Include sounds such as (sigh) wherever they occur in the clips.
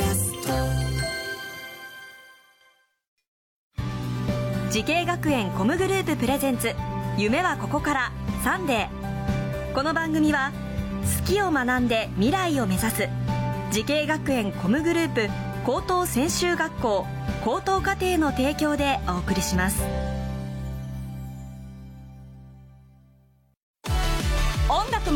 キャスト。滋慶学園 COM グループ presents 夢はここからサンデー。この番組は好きを学んで未来を目指す滋慶学園 COM グループ高等専修学校高等課程の提供でお送りします。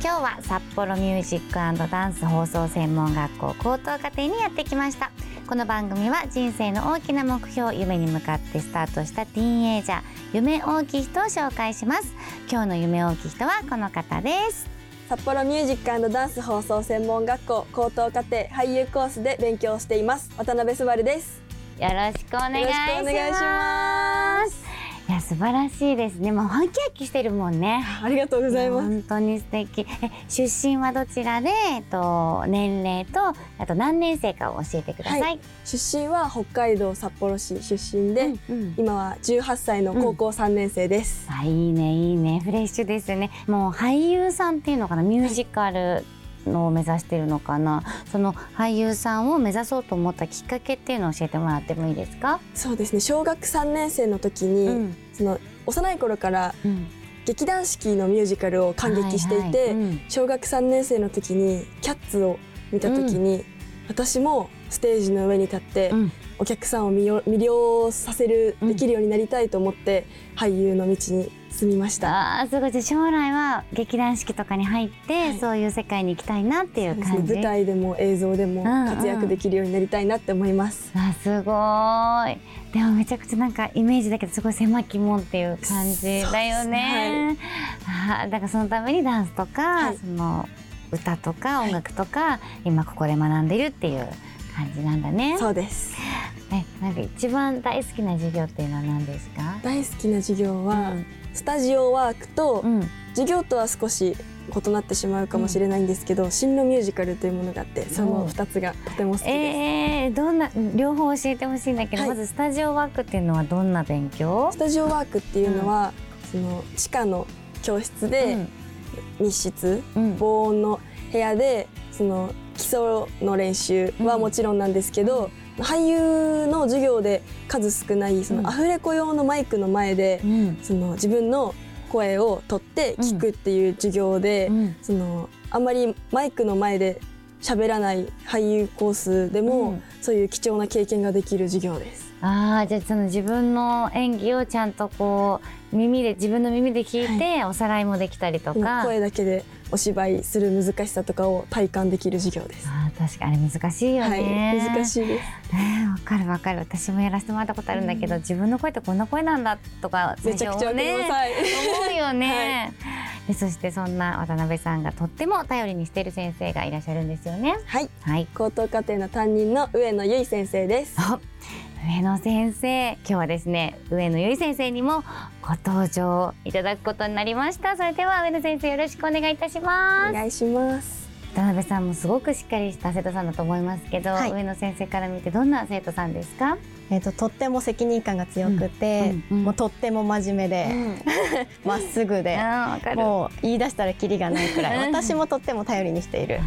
今日は札幌ミュージックダンス放送専門学校高等課程にやってきました。この番組は人生の大きな目標夢に向かってスタートしたティーンエイジャー夢大きい人を紹介します。今日の夢大きい人はこの方です。札幌ミュージックダンス放送専門学校高等課程俳優コースで勉強しています。渡辺す。ばるです。よろしくお願いしますいや素晴らしいですね。もうハキハキしてるもんね。ありがとうございます。本当に素敵。え出身はどちらで？えっと年齢とあと何年生かを教えてください、はい。出身は北海道札幌市出身で、うんうん。今は18歳の高校3年生です、あいいねいいね。フレッシュですね。もう俳優さんっていうのかな？ミュージカルのを目指してるのかな。その俳優さんを目指そうと思ったきっかけっていうのを教えてもらってもいいですか？そうですね。小学3年生の時に、うん。その幼い頃からうん。劇団四季のミュージカルを感激していて、はいはいうん。小学3年生の時に「キャッツ」を見た時に、私もステージの上に立って、うん。お客さんを魅了魅了させるうん。できるようになりたいと思って、俳優の道に進みました。あーすごい。将来は劇団四季とかに入って、はい。そういう世界に行きたいなっていう感じ？舞台でも映像でもうんうん。活躍できるようになりたいなって思います。あすごい。でもめちゃくちゃなんかイメージだけどすごい狭き門っていう感じだよね、あーだからそのためにダンスとか、はい。その歌とか音楽とか、今ここで学んでるっていう感じなんだね。そうです。えなんか一番大好きな授業っていうのは何ですか？大好きな授業は、スタジオワークと、うん、うん授業とは少し異なってしまうかもしれないんですけど、進路ミュージカルというものがあってその2つがとても好きです。えー、どんな両方教えてほしいんだけど、はい。まずスタジオワークっていうのはどんな勉強？スタジオワークっていうのは、その地下の教室で密室、うん。防音の部屋でその基礎の練習はもちろんなんですけど、俳優の授業で数少ないそうん。のアフレコ用のマイクの前で、うん。その自分の声を取って聞くっていう授業で、うん。そのあんまりマイクの前で喋らない俳優コースでも、うん。そういう貴重な経験ができる授業です。ああじゃあその自分の演技をちゃんとこう耳で自分の耳で聞いておさらいもできたりとか、声だけでお芝居する難しさとかを体感できる授業です。あー確かに難しいよね、はい、難しいです。ねわかるわかる。私もやらせてもらったことあるんだけど、自分の声ってこんな声なんだとかめちゃくちゃ思うよね、(laughs) でそしてそんな渡辺さんがとっても頼りにしている先生がいらっしゃるんですよね。はい、はい。高等課程の担任の上野由衣先生です。あ上野先生今日はですね上野由衣先生にもご登場いただくことになりました。それでは上野先生よろしくお願いいたします。お願いします。渡辺さんもすごくしっかりした生徒さんだと思いますけど、はい。上野先生から見てどんな生徒さんですか、えっととっても責任感が強くて、うん。うん。うん。もうとっても真面目で (laughs) ま、っすぐで、もう言い出したらキリがないくらいうん。私もとっても頼りにしている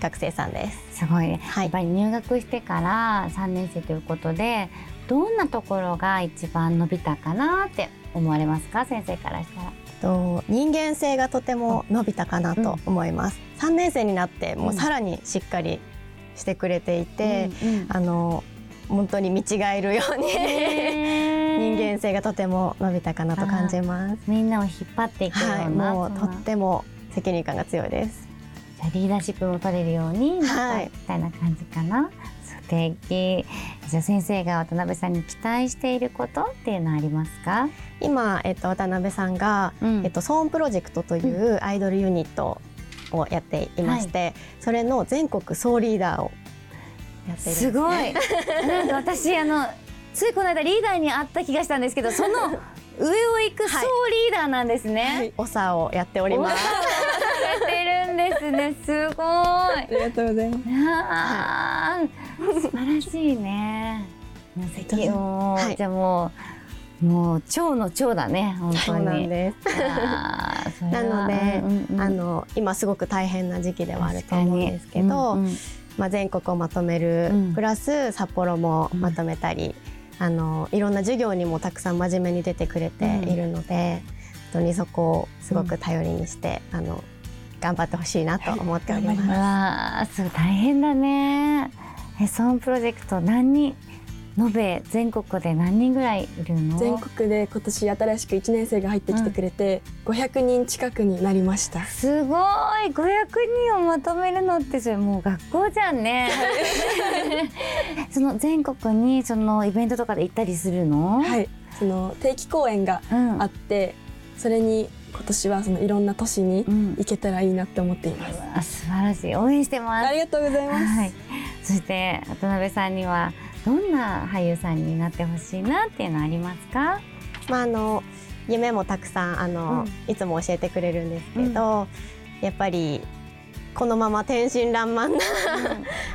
学生さんです。すごいね、はいやっぱり入学してから3年生ということでどんなところが一番伸びたかなって思われますか？先生からしたら。と人間性がとても伸びたかなと思います。3年生になってもうさらにしっかりしてくれていて、うんうんあの本当に見違えるように人間性がとても伸びたかなと感じます。みんなを引っ張っていくような、はい、もうとっても責任感が強いです。じゃあリーダーシップも取れるようになっみたいな感じかな。素敵。じゃあ先生が渡辺さんに期待していることっていうのはありますか？今、えっと、渡辺さんが、うん。えっと、ソーンプロジェクトというアイドルユニットをやっていまして、それの全国総リーダーをやってるすごい。なんか私あのついこの間リーダーに会った気がしたんですけどその上を行く総リーダーなんですね、長をやっておりますですね。すごい。ありがとうございます。素晴らしいね。素敵もう、はい。じゃあもうもう超の超だね。本当に。なんです。なは。ので、うんうんあの今すごく大変な時期ではあると思うんですけど、うんうん。まあ、全国をまとめる、うん。プラス札幌もまとめたり、あのいろんな授業にもたくさん真面目に出てくれているので、本当にそこをすごく頼りにして、あの頑張ってほしいなと思っております。うわあす。ごい大変だね。えそのプロジェクト何人延べ全国で何人ぐらいいるの？全国で今年新しく1年生が入ってきてくれて、500人近くになりました。すごい。500人をまとめるのってそれもう学校じゃんね。(laughs) その全国にそのイベントとかで行ったりするの？はい。その定期公演がうんあってそれに今年はそのいろんな都市にうん。行けたらいいなって思っています、あ素晴らしい。応援してます。ありがとうございます、はい、そして渡辺さんにはどんな俳優さんになってほしいなっていうのはありますか？まああの夢もたくさんあの、いつも教えてくれるんですけど、やっぱりこのまま天真爛漫な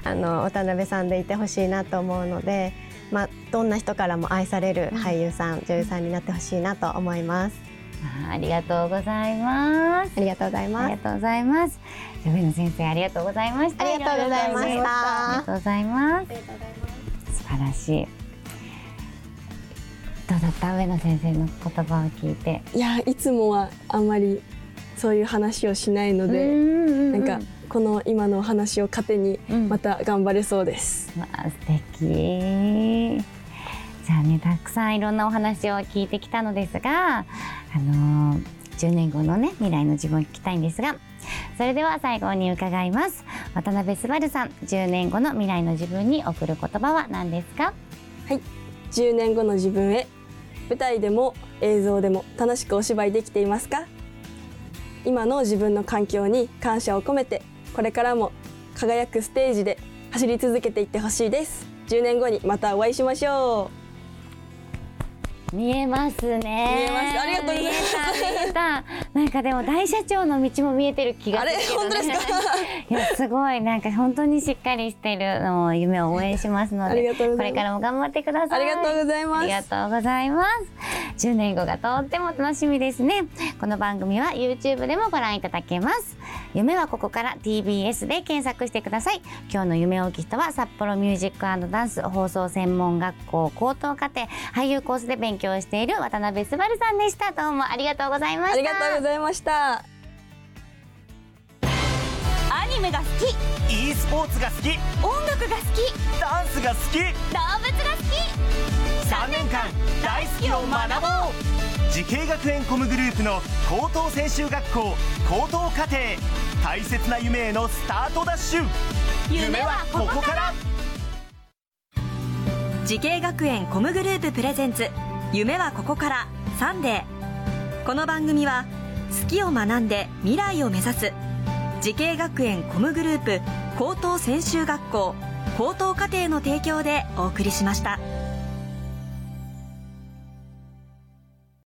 (laughs) あの渡辺さんでいてほしいなと思うので、まあ、どんな人からも愛される俳優さん、女優さんになってほしいなと思います。あありがとうございます。ありがとうございあます。りがとうございます。上野先生ありがとうございました。ありがとうございました。ありがとうございます。素晴らしい。どうだった？上野先生の言葉を聞いて。いやいつもはあんまりそういう話をしないので、ななんかこの今のお話を糧にうん。また頑張れそうです、わあ素敵じゃあねたくさんいろんなお話を聞いてきたのですがあのー10年後のね未来の自分を聞きたいんですがそれでは最後に伺います。渡辺昴さん10年後の未来の自分に送る言葉は何ですか？10年後の自分へ舞台でも映像でも楽しくお芝居できていますか？今の自分の環境に感謝を込めてこれからも輝くステージで走り続けていってほしいです。10年後にまたお会いしましょう。見えますね。見えます。ありがとうございます。見えた見えたなんかでも大社長の道も見えてる気がするね、本当ですか？(laughs) いやすごい。なんか本当にしっかりしてるのを夢を応援しますのありでがとうございます。これからも頑張ってください。ありがとうございます。ありがとうございます。10年後がとっても楽しみですね。この番組は YouTube でもご覧いただけます。夢はここから TBS で検索してください。今日の夢を聞き人は札幌ミュージックダンス放送専門学校高等課程俳優コースで勉強している渡辺昴さんでした。どうもありがとうございました。ありがとうございました。アニメが好き。E スポーツが好き。音楽が好き。ダンスが好き。動物が好き。3年間大好きを学ぼう。滋慶学園 COM グループの高等専修学校高等課程。大切な夢へのスタートダッシュ。夢はここから。滋慶学園 COM グループ presents。夢はここから。サンデー。この番組は好きを学んで未来を目指す滋慶学園 COM グループ高等専修学校高等課程の提供でお送りしました。